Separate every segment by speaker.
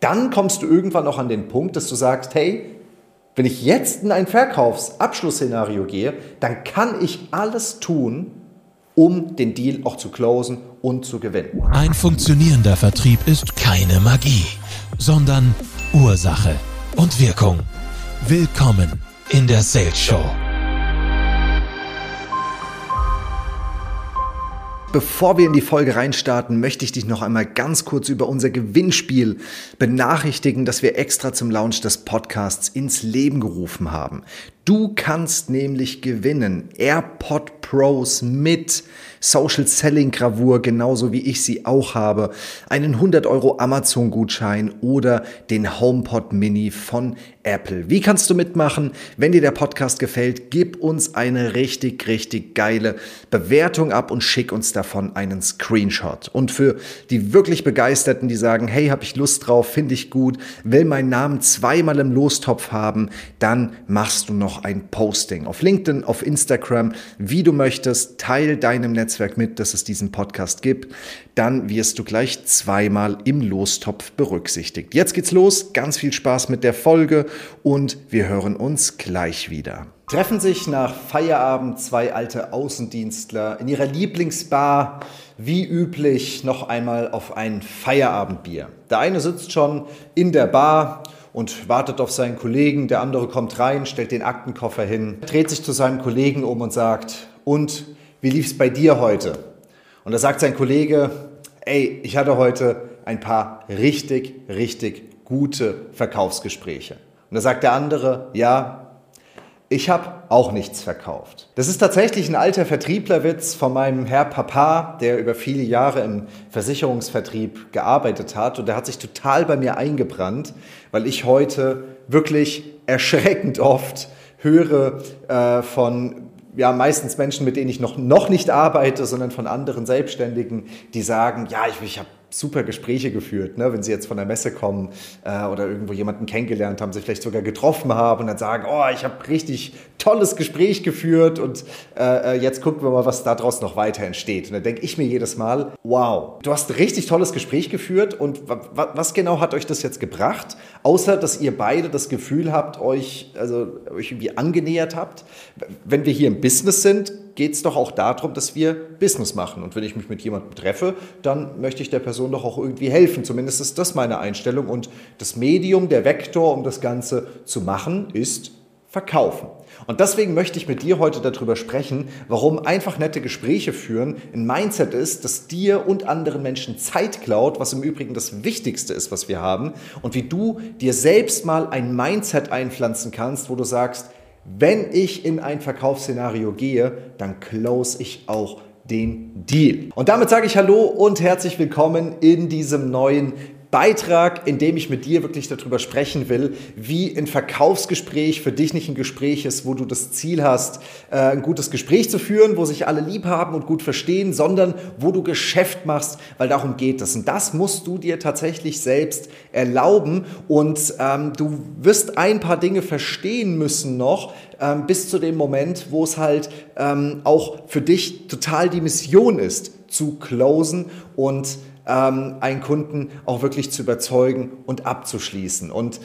Speaker 1: dann kommst du irgendwann auch an den Punkt, dass du sagst, hey, wenn ich jetzt in ein Verkaufsabschlussszenario gehe, dann kann ich alles tun, um den Deal auch zu closen und zu gewinnen.
Speaker 2: Ein funktionierender Vertrieb ist keine Magie, sondern Ursache und Wirkung. Willkommen in der Sales Show.
Speaker 1: Bevor wir in die Folge reinstarten, möchte ich dich noch einmal ganz kurz über unser Gewinnspiel benachrichtigen, das wir extra zum Launch des Podcasts ins Leben gerufen haben. Du kannst nämlich gewinnen AirPod Pros mit Social Selling Gravur, genauso wie ich sie auch habe, einen 100 Euro Amazon Gutschein oder den HomePod Mini von Apple. Wie kannst du mitmachen? Wenn dir der Podcast gefällt, gib uns eine richtig, richtig geile Bewertung ab und schick uns davon einen Screenshot. Und für die wirklich Begeisterten, die sagen, hey, habe ich Lust drauf, finde ich gut, will meinen Namen zweimal im Lostopf haben, dann machst du noch ein Posting auf LinkedIn, auf Instagram, wie du möchtest. Teil deinem Netzwerk mit, dass es diesen Podcast gibt. Dann wirst du gleich zweimal im Lostopf berücksichtigt. Jetzt geht's los. Ganz viel Spaß mit der Folge und wir hören uns gleich wieder. Treffen sich nach Feierabend zwei alte Außendienstler in ihrer Lieblingsbar, wie üblich, noch einmal auf ein Feierabendbier. Der eine sitzt schon in der Bar und wartet auf seinen Kollegen, der andere kommt rein, stellt den Aktenkoffer hin, dreht sich zu seinem Kollegen um und sagt, und wie lief's bei dir heute? Und da sagt sein Kollege, ey, ich hatte heute ein paar richtig, richtig gute Verkaufsgespräche. Und da sagt der andere, ja, ich habe auch nichts verkauft. Das ist tatsächlich ein alter Vertrieblerwitz von meinem Herr Papa, der über viele Jahre im Versicherungsvertrieb gearbeitet hat. Und der hat sich total bei mir eingebrannt, weil ich heute wirklich erschreckend oft höre äh, von ja, meistens Menschen, mit denen ich noch, noch nicht arbeite, sondern von anderen Selbstständigen, die sagen, ja, ich, ich habe super Gespräche geführt, ne? wenn sie jetzt von der Messe kommen äh, oder irgendwo jemanden kennengelernt haben, sie vielleicht sogar getroffen haben und dann sagen, oh, ich habe richtig tolles Gespräch geführt und äh, äh jetzt gucken wir mal, was daraus noch weiter entsteht. Und dann denke ich mir jedes Mal, wow, du hast ein richtig tolles Gespräch geführt und was genau hat euch das jetzt gebracht, außer dass ihr beide das Gefühl habt, euch, also, euch irgendwie angenähert habt. Wenn wir hier im Business sind, geht es doch auch darum, dass wir Business machen. Und wenn ich mich mit jemandem treffe, dann möchte ich der Person doch auch irgendwie helfen. Zumindest ist das meine Einstellung. Und das Medium, der Vektor, um das Ganze zu machen, ist Verkaufen. Und deswegen möchte ich mit dir heute darüber sprechen, warum einfach nette Gespräche führen ein Mindset ist, das dir und anderen Menschen Zeit klaut, was im Übrigen das Wichtigste ist, was wir haben, und wie du dir selbst mal ein Mindset einpflanzen kannst, wo du sagst, wenn ich in ein Verkaufsszenario gehe, dann close ich auch den Deal. Und damit sage ich Hallo und herzlich willkommen in diesem neuen Beitrag, in dem ich mit dir wirklich darüber sprechen will, wie ein Verkaufsgespräch für dich nicht ein Gespräch ist, wo du das Ziel hast, äh, ein gutes Gespräch zu führen, wo sich alle lieb haben und gut verstehen, sondern wo du Geschäft machst, weil darum geht es. Und das musst du dir tatsächlich selbst erlauben und ähm, du wirst ein paar Dinge verstehen müssen noch, ähm, bis zu dem Moment, wo es halt ähm, auch für dich total die Mission ist, zu closen und ähm, einen Kunden auch wirklich zu überzeugen und abzuschließen. Und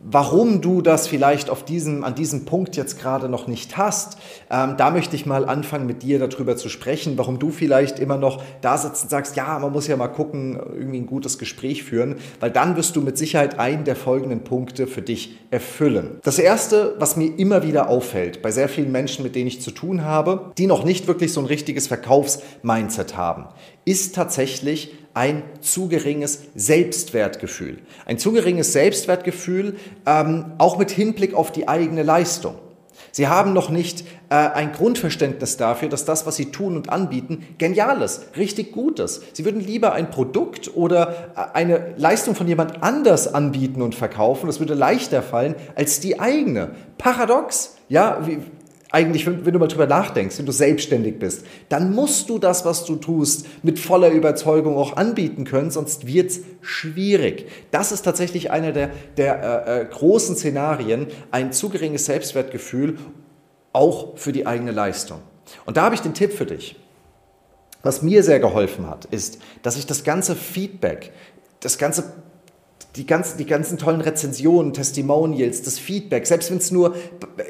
Speaker 1: warum du das vielleicht auf diesem, an diesem Punkt jetzt gerade noch nicht hast, ähm, da möchte ich mal anfangen, mit dir darüber zu sprechen, warum du vielleicht immer noch da sitzt und sagst, ja, man muss ja mal gucken, irgendwie ein gutes Gespräch führen, weil dann wirst du mit Sicherheit einen der folgenden Punkte für dich erfüllen. Das Erste, was mir immer wieder auffällt, bei sehr vielen Menschen, mit denen ich zu tun habe, die noch nicht wirklich so ein richtiges Verkaufsmindset haben, ist tatsächlich ein zu geringes Selbstwertgefühl. Ein zu geringes Selbstwertgefühl ähm, auch mit Hinblick auf die eigene Leistung. Sie haben noch nicht äh, ein Grundverständnis dafür, dass das, was sie tun und anbieten, genial ist, richtig gut ist. Sie würden lieber ein Produkt oder äh, eine Leistung von jemand anders anbieten und verkaufen. Das würde leichter fallen als die eigene. Paradox, ja, wie, eigentlich, wenn, wenn, du mal drüber nachdenkst, wenn du selbstständig bist, dann musst du das, was du tust, mit voller Überzeugung auch anbieten können, sonst wird's schwierig. Das ist tatsächlich einer der, der äh, äh, großen Szenarien, ein zu geringes Selbstwertgefühl, auch für die eigene Leistung. Und da habe ich den Tipp für dich. Was mir sehr geholfen hat, ist, dass ich das ganze Feedback, das ganze die ganzen, die ganzen tollen Rezensionen, Testimonials, das Feedback, selbst wenn es nur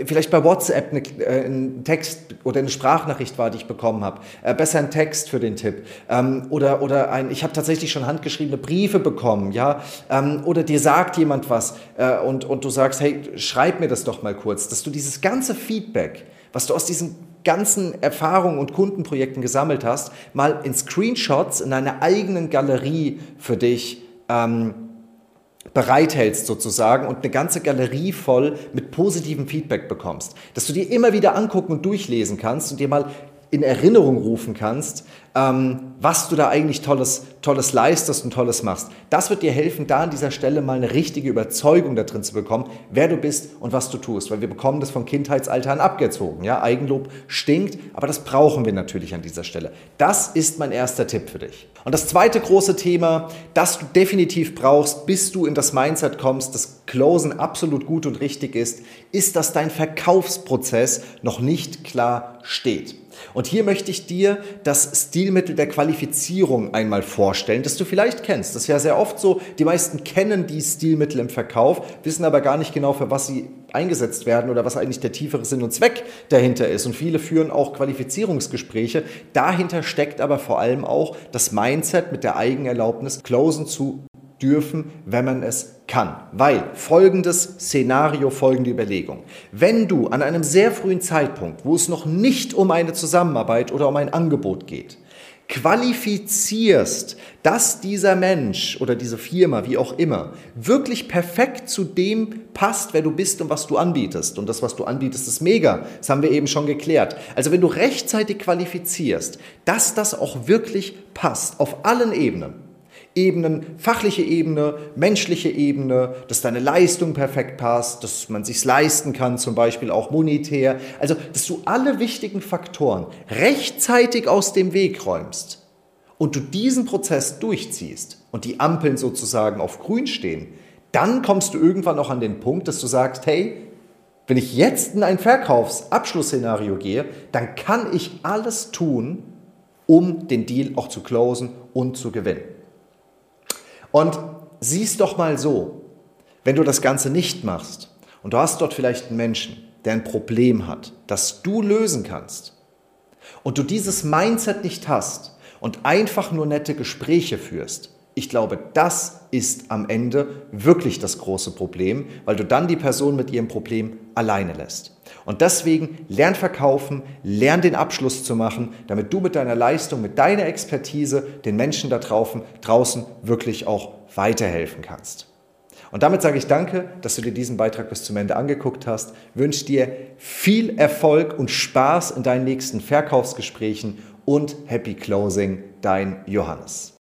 Speaker 1: vielleicht bei WhatsApp eine, äh, ein Text oder eine Sprachnachricht war, die ich bekommen habe, äh, besser ein Text für den Tipp. Ähm, oder, oder ein, ich habe tatsächlich schon handgeschriebene Briefe bekommen, ja, ähm, oder dir sagt jemand was äh, und, und du sagst, hey, schreib mir das doch mal kurz, dass du dieses ganze Feedback, was du aus diesen ganzen Erfahrungen und Kundenprojekten gesammelt hast, mal in Screenshots in deiner eigenen Galerie für dich ähm, bereithältst sozusagen und eine ganze Galerie voll mit positivem Feedback bekommst. Dass du dir immer wieder angucken und durchlesen kannst und dir mal in Erinnerung rufen kannst, ähm, was du da eigentlich Tolles, Tolles leistest und Tolles machst. Das wird dir helfen, da an dieser Stelle mal eine richtige Überzeugung da drin zu bekommen, wer du bist und was du tust. Weil wir bekommen das von Kindheitsalter an abgezogen. Ja? Eigenlob stinkt, aber das brauchen wir natürlich an dieser Stelle. Das ist mein erster Tipp für dich. Und das zweite große Thema, das du definitiv brauchst, bis du in das Mindset kommst, dass Closen absolut gut und richtig ist, ist, dass dein Verkaufsprozess noch nicht klar steht. Und hier möchte ich dir das Stilmittel der Qualifizierung einmal vorstellen, das du vielleicht kennst. Das ist ja sehr oft so, die meisten kennen die Stilmittel im Verkauf, wissen aber gar nicht genau, für was sie eingesetzt werden oder was eigentlich der tiefere Sinn und Zweck dahinter ist. Und viele führen auch Qualifizierungsgespräche. Dahinter steckt aber vor allem auch das Mindset mit der Eigenerlaubnis, Closen zu dürfen, wenn man es kann. Weil folgendes Szenario, folgende Überlegung. Wenn du an einem sehr frühen Zeitpunkt, wo es noch nicht um eine Zusammenarbeit oder um ein Angebot geht, qualifizierst, dass dieser Mensch oder diese Firma, wie auch immer, wirklich perfekt zu dem passt, wer du bist und was du anbietest. Und das, was du anbietest, ist mega. Das haben wir eben schon geklärt. Also wenn du rechtzeitig qualifizierst, dass das auch wirklich passt, auf allen Ebenen, Ebenen, fachliche Ebene, menschliche Ebene, dass deine Leistung perfekt passt, dass man sich leisten kann, zum Beispiel auch monetär. Also, dass du alle wichtigen Faktoren rechtzeitig aus dem Weg räumst und du diesen Prozess durchziehst und die Ampeln sozusagen auf grün stehen, dann kommst du irgendwann auch an den Punkt, dass du sagst, hey, wenn ich jetzt in ein Verkaufsabschlussszenario gehe, dann kann ich alles tun, um den Deal auch zu closen und zu gewinnen. Und siehst doch mal so, wenn du das Ganze nicht machst und du hast dort vielleicht einen Menschen, der ein Problem hat, das du lösen kannst und du dieses Mindset nicht hast und einfach nur nette Gespräche führst, ich glaube, das ist am Ende wirklich das große Problem, weil du dann die Person mit ihrem Problem alleine lässt. Und deswegen lern verkaufen, lern den Abschluss zu machen, damit du mit deiner Leistung, mit deiner Expertise den Menschen da draußen, draußen wirklich auch weiterhelfen kannst. Und damit sage ich danke, dass du dir diesen Beitrag bis zum Ende angeguckt hast. Wünsche dir viel Erfolg und Spaß in deinen nächsten Verkaufsgesprächen und Happy Closing, dein Johannes.